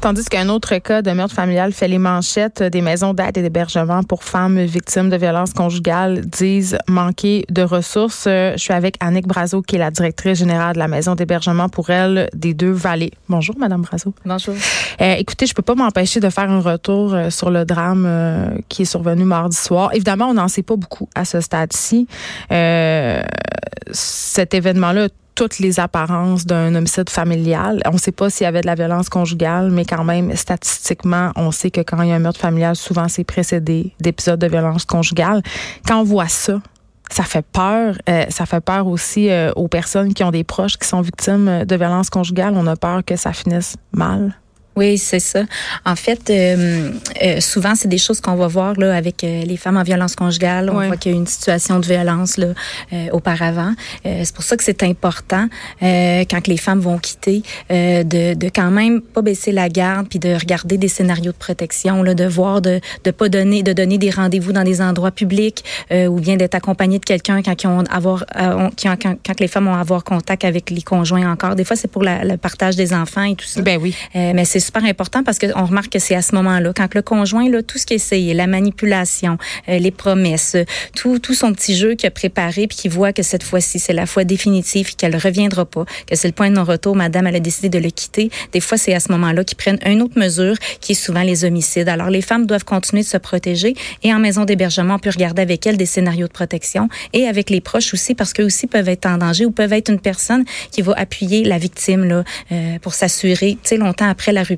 Tandis qu'un autre cas de meurtre familial fait les manchettes des maisons d'aide et d'hébergement pour femmes victimes de violences conjugales disent manquer de ressources. Je suis avec Annick Brazo, qui est la directrice générale de la maison d'hébergement pour elle des deux vallées. Bonjour, Madame Brazo. Bonjour. Euh, écoutez, je peux pas m'empêcher de faire un retour euh, sur le drame euh, qui est survenu mardi soir. Évidemment, on n'en sait pas beaucoup à ce stade-ci. Euh, cet événement-là toutes les apparences d'un homicide familial. On ne sait pas s'il y avait de la violence conjugale, mais quand même, statistiquement, on sait que quand il y a un meurtre familial, souvent c'est précédé d'épisodes de violence conjugale. Quand on voit ça, ça fait peur. Euh, ça fait peur aussi euh, aux personnes qui ont des proches qui sont victimes de violence conjugale. On a peur que ça finisse mal. Oui, c'est ça. En fait, euh, euh, souvent, c'est des choses qu'on va voir là avec euh, les femmes en violence conjugale. On voit qu'il y a une situation de violence là euh, auparavant. Euh, c'est pour ça que c'est important euh, quand que les femmes vont quitter euh, de, de quand même pas baisser la garde puis de regarder des scénarios de protection là, de voir de de pas donner de donner des rendez-vous dans des endroits publics euh, ou bien d'être accompagné de quelqu'un quand ils ont avoir euh, ont- quand, quand les femmes ont à avoir contact avec les conjoints encore. Des fois, c'est pour la- le partage des enfants et tout ça. Ben oui. Mais c'est super important parce qu'on remarque que c'est à ce moment-là, quand le conjoint, là, tout ce qu'il essayé, la manipulation, euh, les promesses, tout, tout son petit jeu qu'il a préparé, puis qu'il voit que cette fois-ci, c'est la fois définitive, qu'elle ne reviendra pas, que c'est le point de non-retour, madame, elle a décidé de le quitter. Des fois, c'est à ce moment-là qu'ils prennent une autre mesure, qui est souvent les homicides. Alors, les femmes doivent continuer de se protéger et en maison d'hébergement, on peut regarder avec elles des scénarios de protection et avec les proches aussi, parce qu'eux aussi peuvent être en danger ou peuvent être une personne qui va appuyer la victime là, euh, pour s'assurer, tu sais, longtemps après la rupture,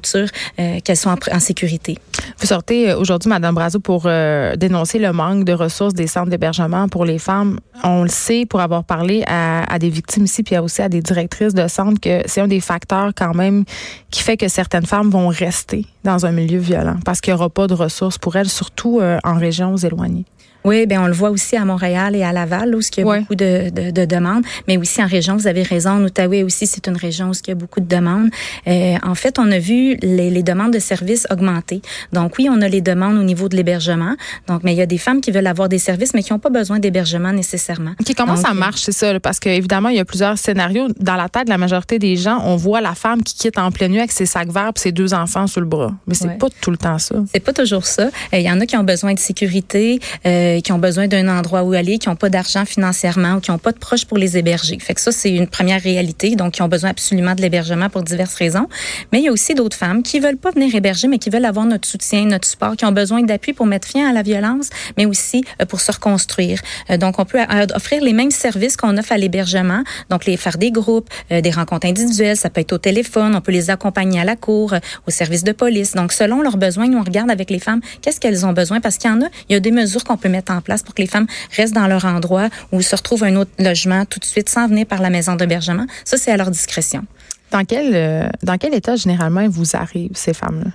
euh, qu'elles sont en, sécurité. Vous sortez euh, aujourd'hui, Madame Brazo, pour euh, dénoncer le manque de ressources des centres d'hébergement pour les femmes. On le sait pour avoir parlé à, à des victimes ici, puis aussi à des directrices de centres, que c'est un des facteurs quand même qui fait que certaines femmes vont rester dans un milieu violent parce qu'il n'y aura pas de ressources pour elles, surtout euh, en régions éloignées. Oui, ben on le voit aussi à Montréal et à Laval, où il y a Ouais. beaucoup de, de, de demandes, mais aussi en région, vous avez raison, en Outaouais aussi, c'est une région où il y a beaucoup de demandes. Euh, en fait, on a vu les, les demandes de services augmenter. Donc oui, on a les demandes au niveau de l'hébergement, donc mais il y a des femmes qui veulent avoir des services, mais qui n'ont pas besoin d'hébergement nécessairement. OK, comment Donc, ça marche, c'est ça? là, Parce qu'évidemment, il y a plusieurs scénarios. Dans la tête de la majorité des gens, on voit la femme qui quitte en pleine nuit avec ses sacs verts et ses deux enfants sur le bras. Mais c'est Ouais. pas tout le temps ça. C'est pas toujours ça. Euh, Il y en a qui ont besoin de sécurité, euh, qui ont besoin d'un endroit où aller, qui n'ont pas d'argent financièrement ou qui n'ont pas de proches pour les héberger. Fait que ça, c'est une première réalité. Donc, qui ont besoin absolument de l'hébergement pour diverses raisons. Mais il y a aussi d'autres femmes qui veulent pas venir héberger, mais qui veulent avoir notre soutien, notre support, qui ont besoin d'appui pour mettre fin à la violence, mais aussi euh, pour se reconstruire. Euh, donc, on peut euh, offrir les mêmes services qu'on offre à l'hébergement. Donc, les faire des groupes, euh, des rencontres individuelles, ça peut être au téléphone, on peut les accompagner à la cour, euh, au service de police. Donc, selon leurs besoins, nous, on regarde avec les femmes qu'est-ce qu'elles ont besoin? Parce qu'il y en a, il y a des mesures qu'on peut mettre en place pour que les femmes restent dans leur endroit ou se retrouvent un autre logement tout de suite sans venir par la maison d'hébergement. Ça, c'est à leur discrétion. Dans quel, euh, dans quel état généralement ils vous arrivent, ces femmes-là?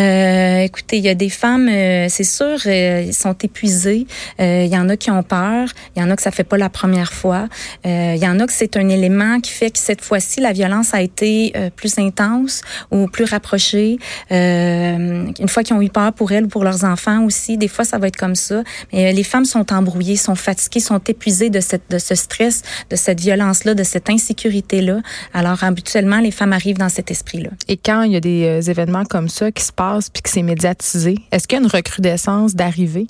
Euh, écoutez, il y a des femmes, euh, c'est sûr, euh, ils sont épuisés. Euh, Il y en a qui ont peur. Il y en a que ça fait pas la première fois. Il y en a que c'est un élément qui fait que cette fois-ci, la violence a été plus intense ou plus rapprochée. Une fois qu'ils ont eu peur pour elles ou pour leurs enfants aussi, des fois, ça va être comme ça. Mais les femmes sont embrouillées, sont fatiguées, sont épuisées de, cette, de ce stress, de cette violence-là, de cette insécurité-là. Alors, habituellement, les femmes arrivent dans cet esprit-là. Et quand il y a des euh, événements comme ça qui se passent puis que c'est médiatisé, est-ce qu'il y a une recrudescence d'arrivée?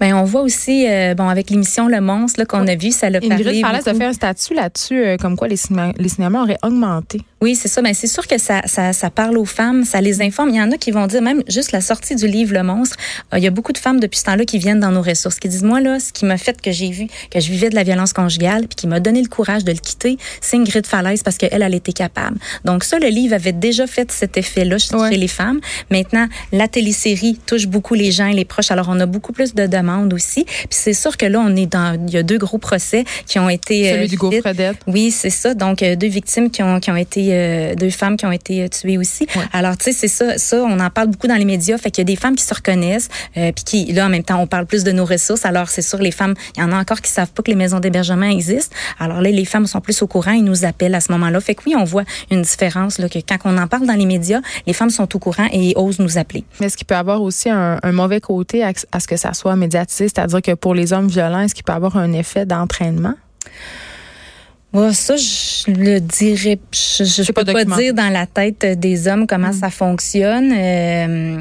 Ben, on voit aussi, euh, bon, avec l'émission Le Monstre qu'on a vu, ça l'a Ingrid parlé. Falaise a beaucoup. fait un statut là-dessus, euh, comme quoi les, cinéma, les cinémas auraient augmenté. Oui, c'est ça. Ben, c'est sûr que ça, ça, ça parle aux femmes, ça les informe. Il y en a qui vont dire, même juste la sortie du livre Le Monstre, euh, il y a beaucoup de femmes depuis ce temps-là qui viennent dans nos ressources, qui disent, moi, là, ce qui m'a fait que j'ai vu que je vivais de la violence conjugale, puis qui m'a donné le courage de le quitter, c'est Ingrid Falaise parce qu'elle, elle était capable. Donc ça, le livre avait déjà fait cet effet-là chez Ouais. les femmes. Maintenant, la télésérie touche beaucoup les gens et les proches. Alors, on a beaucoup plus plus de demandes aussi. Puis c'est sûr que là, on est dans, il y a deux gros procès qui ont été. Celui du Gaufredette. Oui, c'est ça. Donc deux victimes qui ont, qui ont été, deux femmes qui ont été tuées aussi. Alors tu sais, c'est ça, ça, on en parle beaucoup dans les médias. Fait qu'il y a des femmes qui se reconnaissent, puis qui, là, en même temps, on parle plus de nos ressources. Alors c'est sûr, les femmes, il y en a encore qui savent pas que les maisons d'hébergement existent. Alors là, les femmes sont plus au courant, ils nous appellent à ce moment-là. Fait que oui, on voit une différence là, que quand on en parle dans les médias, les femmes sont au courant et osent nous appeler. Mais est-ce qu'il peut avoir aussi un, mauvais côté à, ce que ça soit médiatisé, c'est-à-dire que pour les hommes violents, est-ce qu'il peut avoir un effet d'entraînement? ça, je le dirais, je, je peux pas, dire dans la tête des hommes comment mm. ça fonctionne. Euh,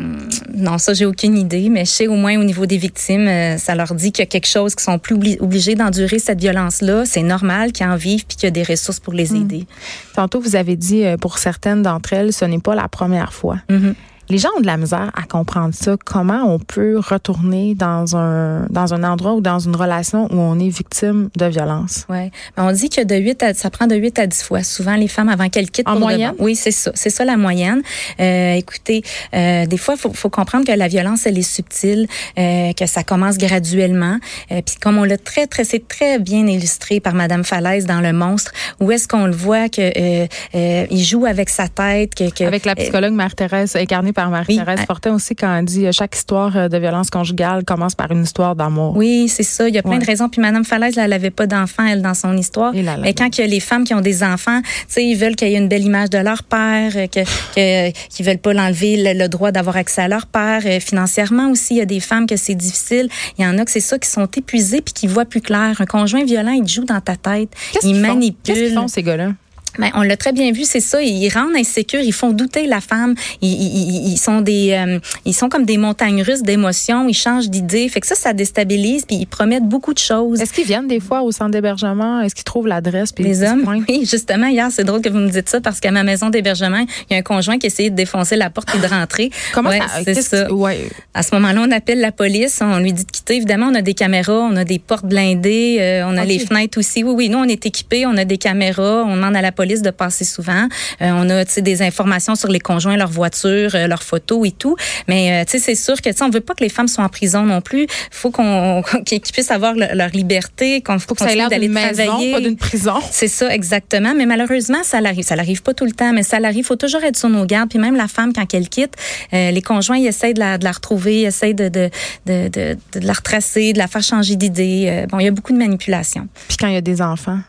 non, ça, j'ai aucune idée, mais je sais au moins au niveau des victimes, euh, ça leur dit qu'il y a quelque chose qui sont plus obligés d'endurer cette violence-là. C'est normal qu'ils en vivent puis qu'il y a des ressources pour les mm. aider. Tantôt, vous avez dit, euh, pour certaines d'entre elles, ce n'est pas la première fois. Mm-hmm. Les gens ont de la misère à comprendre ça. Comment on peut retourner dans un dans un endroit ou dans une relation où on est victime de violence Ouais. On dit que de 8 à ça prend de 8 à 10 fois souvent les femmes avant qu'elles quittent en moyenne? Oui, c'est ça, c'est ça la moyenne. Euh, écoutez, euh, des fois faut faut comprendre que la violence elle est subtile, euh, que ça commence graduellement. Euh, Puis comme on l'a très très c'est très bien illustré par Madame Falaise dans Le Monstre, où est-ce qu'on le voit que euh, euh, il joue avec sa tête, que, que avec la psychologue Marie-Thérèse incarnée par Marie-Thérèse Fortin aussi quand elle dit euh, chaque histoire euh, de violence conjugale commence par une histoire d'amour. Oui, c'est ça. Il y a plein de raisons. Puis Madame Falaise, elle n'avait pas d'enfants, elle, dans son histoire. Mais quand il y a les femmes qui ont des enfants, tu sais, ils veulent qu'il y ait une belle image de leur père, euh, que, que qu'ils veulent pas l'enlever le, droit d'avoir accès à leur père. Financièrement aussi, il y a des femmes que c'est difficile. Il y en a que c'est ça qui sont épuisées puis qui voient plus clair. Un conjoint violent, il joue dans ta tête, il manipule. Qu'est-ce qu'ils font ces gars-là? Ben, on l'a très bien vu, c'est ça. Ils rendent insécures, ils font douter la femme. Ils, ils, ils sont des, euh, ils sont comme des montagnes russes d'émotions. Ils changent d'idées. Fait que ça, ça déstabilise. Puis ils promettent beaucoup de choses. Est-ce qu'ils viennent des fois au centre d'hébergement? Est-ce qu'ils trouvent l'adresse Les hommes. Oui, justement hier, c'est drôle que vous me dites ça parce qu'à ma maison d'hébergement, il y a un conjoint qui essayait de défoncer la porte et de rentrer. Comment ça C'est ça. Ouais. À ce moment-là, on appelle la police. On lui dit de quitter. Évidemment, on a des caméras, on a des portes blindées, euh, on a les fenêtres aussi. Oui, oui. Nous, on est équipés, on a des caméras. On demande à la police de passer souvent. Euh, on a des informations sur les conjoints, leurs voitures, euh, leurs photos et tout. Mais euh, c'est sûr que on veut pas que les femmes soient en prison non plus. faut qu'on qu'ils puissent avoir leur liberté, qu'on faut ait d'aller travailler. pas d'une prison. C'est ça exactement. Mais malheureusement, ça l'arrive. Ça l'arrive pas tout le temps, mais ça l'arrive. Faut toujours être sur nos gardes. Puis même la femme quand elle quitte, les conjoints ils essayent de la, de la retrouver, ils essayent de de, de, de, de la retracer, de la faire changer d'idée. bon, il y a beaucoup de manipulation. Puis quand il y a des enfants.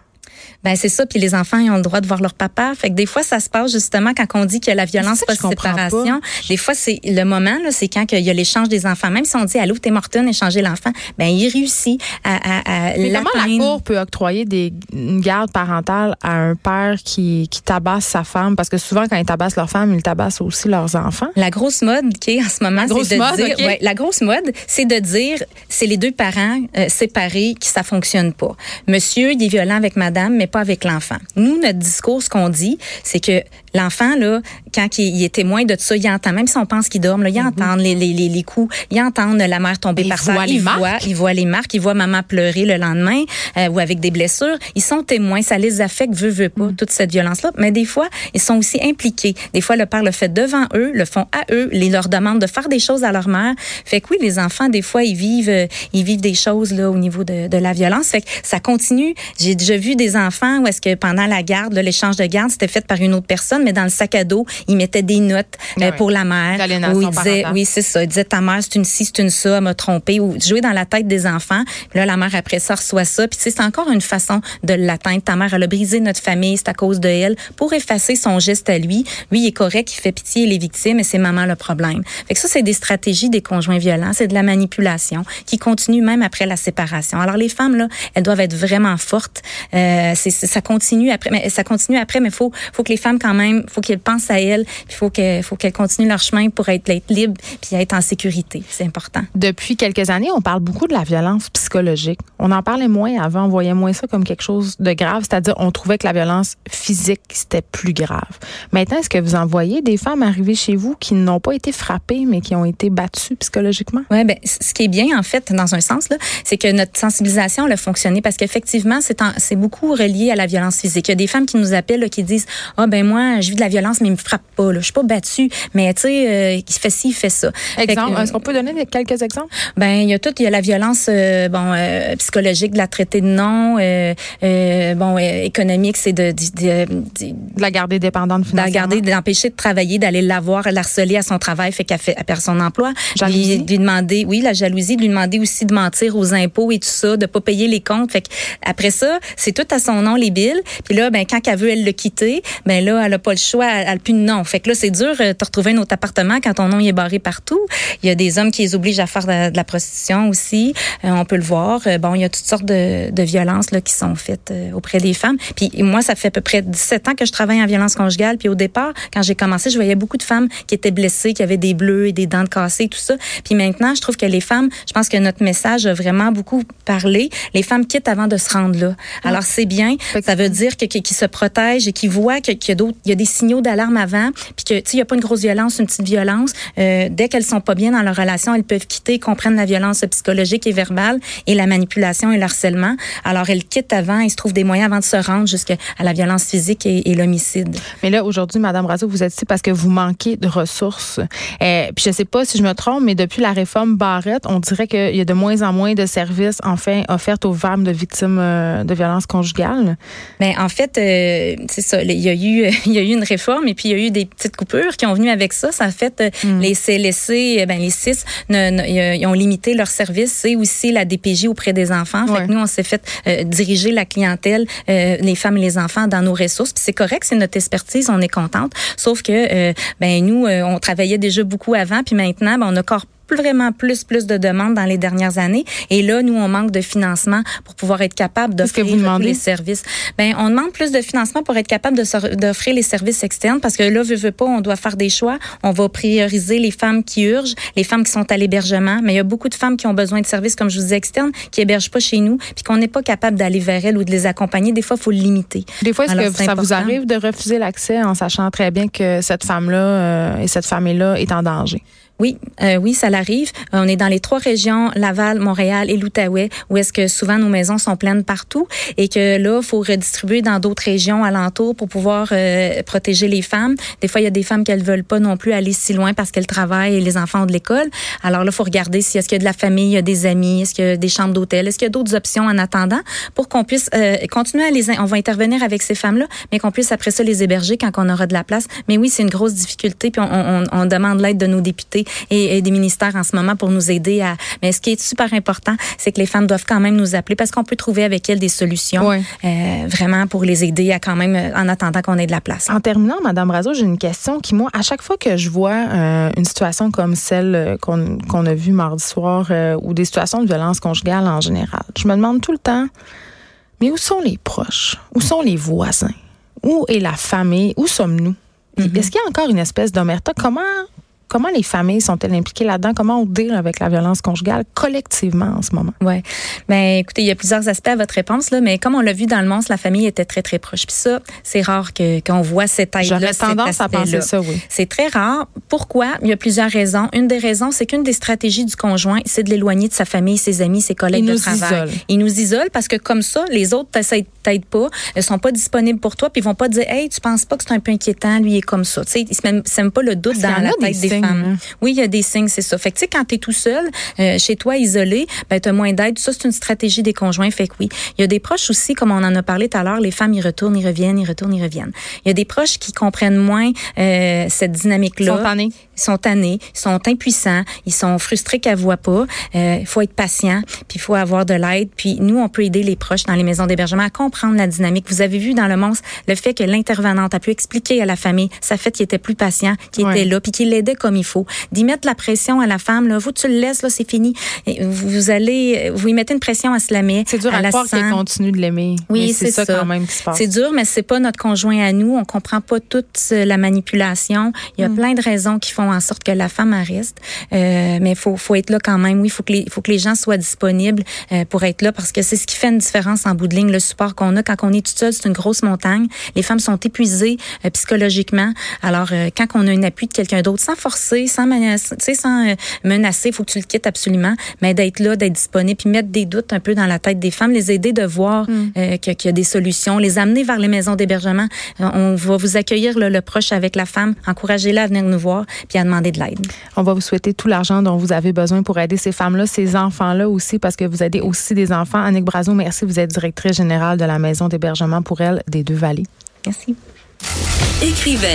Ben c'est ça. Puis les enfants, ils ont le droit de voir leur papa. Fait que des fois, ça se passe justement quand on dit qu'il y a la violence post-séparation. Des fois, c'est le moment, là, c'est quand il y a l'échange des enfants. Même si on dit, allô, t'es Morton, échanger l'enfant, ben il réussit à, à, à Mais comment la Cour peut octroyer des, une garde parentale à un père qui, qui tabasse sa femme? Parce que souvent, quand ils tabassent leur femme, ils tabassent aussi leurs enfants. La grosse mode qui est en ce moment, c'est de mode, dire... Ouais, la grosse mode, c'est de dire, c'est les deux parents euh, séparés qui ça fonctionne pas. Monsieur, il est violent avec madame, mais pas avec l'enfant. Nous, notre discours, ce qu'on dit, c'est que l'enfant, là, quand il, est témoin de tout ça, il entend, même si on pense qu'il dort, là, il mm-hmm. entend les, les, les, coups, il entend la mère tomber par terre, il voit, il voit les marques, il voit maman pleurer le lendemain euh, ou avec des blessures. Ils sont témoins, ça les affecte, veut, veut pas, mm. toute cette violence-là. Mais des fois, ils sont aussi impliqués. Des fois, le père le fait devant eux, le font à eux, les leur demandent de faire des choses à leur mère. Fait que oui, les enfants, des fois, ils vivent, euh, ils vivent des choses là au niveau de, de la violence. Fait que ça continue. J'ai déjà vu des enfants où est-ce que pendant la garde, l'échange de garde, c'était fait par une autre personne, mais dans le sac à dos, il mettait des notes euh, pour la mère. Où il disait, oui, c'est ça. Il disait, ta mère, c'est une ci, c'est une ça, elle m'a trompé. Ou jouer dans la tête des enfants. Puis là, la mère, après ça, reçoit ça. Puis c'est encore une façon de l'atteindre. Ta mère, elle a brisé notre famille, c'est à cause de elle. Pour effacer son geste à lui, lui, il est correct, il fait pitié les victimes et c'est maman le problème. Fait que ça, c'est des stratégies des conjoints violents. C'est de la manipulation qui continue même après la séparation. Alors, les femmes, là, elles doivent être vraiment fortes. Euh, c'est, ça continue après, mais ça continue après, mais faut, faut que les femmes quand même, faut qu'elles pensent à elles, il faut qu'elles, faut qu'elles continuent leur chemin pour être, être libres puis être en sécurité. C'est important. Depuis quelques années, on parle beaucoup de la violence psychologique. On en parlait moins avant, on voyait moins ça comme quelque chose de grave, c'est-à-dire on trouvait que la violence physique c'était plus grave. Maintenant, est-ce que vous en voyez des femmes arriver chez vous qui n'ont pas été frappées mais qui ont été battues psychologiquement? Ouais, ben ce qui est bien en fait dans un sens là, c'est que notre sensibilisation a fonctionné parce qu'effectivement c'est c'est beaucoup relié à la violence physique. Il y a des femmes qui nous appellent qui disent ah ben moi je vis de la violence, mais il me frappe pas. Là. Je suis pas battue, mais tu sais, euh, il fait ci, il fait ça. Exemple, est-ce qu'on peut donner quelques exemples? Ben, il y a tout. Il y a la violence euh, bon, euh, psychologique, de la traiter de non. bon, économique, c'est de, de, de, la garder dépendante financièrement. De la garder, d'empêcher de travailler, d'aller la voir, l'harceler à son travail, fait qu'elle fait, elle perd son emploi. Jalousie? Lui, lui demander, oui, la jalousie, de lui demander aussi de mentir aux impôts et tout ça, de pas payer les comptes. Fait après ça, c'est tout à son nom les billes. Puis là, ben quand elle veut elle le quitter, ben là elle a pas le choix, elle, plus nom. Fait que là c'est dur de retrouver un autre appartement quand ton nom est barré partout. Il y a des hommes qui les obligent à faire de, la prostitution aussi. Euh, on peut le voir. Euh, bon, il y a toutes sortes de, de violences là qui sont faites euh, auprès des femmes. Puis moi, ça fait à peu près 17 ans que je travaille en violence conjugale. Puis au départ, quand j'ai commencé, je voyais beaucoup de femmes qui étaient blessées, qui avaient des bleus et des dents de cassées, tout ça. Puis maintenant, je trouve que les femmes, je pense que notre message a vraiment beaucoup parlé. Les femmes quittent avant de se rendre là. Alors c'est bien. Ça veut dire qu'ils se protègent et qu'ils voient qu'il y a d'autres, il y a des signaux d'alarme avant, puis que tu il y a pas une grosse violence, une petite violence. Euh, dès qu'elles sont pas bien dans leur relation, elles peuvent quitter, comprennent la violence psychologique et verbale et la manipulation et le harcèlement. Alors elles quittent avant, ils se trouvent des moyens avant de se rendre jusqu'à la violence physique et, l'homicide. Mais là aujourd'hui, Madame Razo, vous êtes ici parce que vous manquez de ressources. Euh, puis je sais pas si je me trompe, mais depuis la réforme Barrette, on dirait qu'il y a de moins en moins de services enfin offerts aux femmes de victimes euh, de violences conjugales. Mais ben, en fait, euh, c'est ça. Il y a eu, il y a eu une réforme et puis il y a eu des petites coupures qui ont venu avec ça. Ça a fait euh, mm. les CLSC, ben les six, ils ont limité leurs services et aussi la DPJ auprès des enfants. Fait que nous, on s'est fait diriger la clientèle, les femmes et les enfants dans nos ressources. Puis c'est correct, c'est notre expertise, on est contente. Sauf que ben nous, on travaillait déjà beaucoup avant, puis maintenant, ben, on a encore vraiment plus, plus de demandes dans les dernières années. Et là, nous, on manque de financement pour pouvoir être capable d'offrir les services. Ben, on demande plus de financement pour être capable d'offrir les services externes parce que là, veut, veut pas, on doit faire des choix. On va prioriser les femmes qui urgent, les femmes qui sont à l'hébergement. Mais il y a beaucoup de femmes qui ont besoin de services, comme je vous disais, externes, qui hébergent pas chez nous, puis qu'on n'est pas capable d'aller vers elles ou de les accompagner. Des fois, il faut le limiter. Des fois, est-ce que ça vous arrive de refuser l'accès en sachant très bien que cette femme-là euh, et cette famille-là est en danger? Oui, euh, oui, ça l'arrive. On est dans les trois régions, Laval, Montréal et l'Outaouais, où est-ce que souvent nos maisons sont pleines partout et que là, faut redistribuer dans d'autres régions alentours pour pouvoir euh, protéger les femmes. Des fois, il y a des femmes ne veulent pas non plus aller si loin parce qu'elles travaillent et les enfants ont de l'école. Alors là, il faut regarder si est-ce qu'il y a de la famille, il y a des amis, est-ce qu'il y a des chambres d'hôtel, est-ce qu'il y a d'autres options en attendant pour qu'on puisse euh, continuer à les... On va intervenir avec ces femmes-là, mais qu'on puisse après ça les héberger quand on aura de la place. Mais oui, c'est une grosse difficulté, puis on, on, on demande l'aide de nos députés et, des ministères en ce moment pour nous aider à. Mais ce qui est super important, c'est que les femmes doivent quand même nous appeler parce qu'on peut trouver avec elles des solutions euh, vraiment pour les aider à quand même en attendant qu'on ait de la place. En terminant, Madame Brazo, j'ai une question qui moi, à chaque fois que je vois euh, une situation comme celle euh, qu'on a vue mardi soir ou des situations de violence conjugale en général, je me demande tout le temps, mais où sont les proches? Où sont les voisins? Où est la famille? Où sommes-nous? Mm-hmm. Est-ce qu'il y a encore une espèce d'omerta? Comment Comment les familles sont-elles impliquées là-dedans? Comment on deal avec la violence conjugale collectivement en ce moment? Oui. Ben, écoutez, il y a plusieurs aspects à votre réponse, là, mais comme on l'a vu dans le monstre, la famille était très, très proche. Puis ça, c'est rare que, qu'on voit cette aide-là. J'aurais tendance à penser ça, oui. C'est très rare. Pourquoi? Il y a plusieurs raisons. Une des raisons, c'est qu'une des stratégies du conjoint, c'est de l'éloigner de sa famille, ses amis, ses collègues de travail. Isole. Il nous isole parce que comme ça, les autres t'aident pas, elles sont pas disponibles pour toi, puis ils vont pas dire, hey, tu penses pas que c'est un peu inquiétant, lui il est comme ça. Tu sais, ils se pas le doute dans la tête des Hein. Oui, y a des signes, c'est ça. Fait que, tu sais, quand tu es tout seul, euh, chez toi, isolé, ben, tu as moins d'aide. Ça, c'est une stratégie des conjoints. Fait que oui. Il y a des proches aussi, comme on en a parlé tout à l'heure, les femmes, ils retournent, ils reviennent, ils retournent, ils reviennent. Il y a des proches qui comprennent moins euh, cette dynamique-là. Ils sont tannés. Ils sont tannés, ils sont impuissants, ils sont frustrés qu'elle voient pas. Euh, il faut être patient, puis il faut avoir de l'aide. Puis nous, on peut aider les proches dans les maisons d'hébergement à comprendre la dynamique. Vous avez vu dans le monstre le fait que l'intervenante a pu expliquer à la famille sa fait qu'il était plus patient, qu'il était là, puis qu'il l'aidait comme il faut. D'y mettre la pression à la femme, là, vous, tu le laisses, là, c'est fini. Et vous allez, vous y mettez une pression à se l'aimer. C'est dur à, à croire qu'elle continue de l'aimer. Oui, c'est ça, quand même qui se passe. C'est dur, mais c'est pas notre conjoint à nous. On comprend pas toute la manipulation. Il y a mm. plein de raisons qui font en sorte que la femme reste. Euh, mais faut, faut être là quand même. Oui, faut que les, faut que les gens soient disponibles euh, pour être là parce que c'est ce qui fait une différence en bout de ligne. Le support qu'on a quand on est tout seul, c'est une grosse montagne. Les femmes sont épuisées euh, psychologiquement. Alors, euh, quand on a un appui de quelqu'un d'autre, sans forcer forcer, sans menacer, sans euh, menacer, faut que tu le quittes absolument, mais d'être là, d'être disponible, puis mettre des doutes un peu dans la tête des femmes, les aider de voir mm. euh, qu'il y a des solutions, les amener vers les maisons d'hébergement. Euh, on va vous accueillir le proche avec la femme, encouragez-la à venir nous voir, puis à demander de l'aide. On va vous souhaiter tout l'argent dont vous avez besoin pour aider ces femmes-là, ces enfants-là aussi, parce que vous aidez aussi des enfants. Annick Brazo, merci. Vous êtes directrice générale de la maison d'hébergement pour elles des Deux-Vallées. Merci. Écrivaine.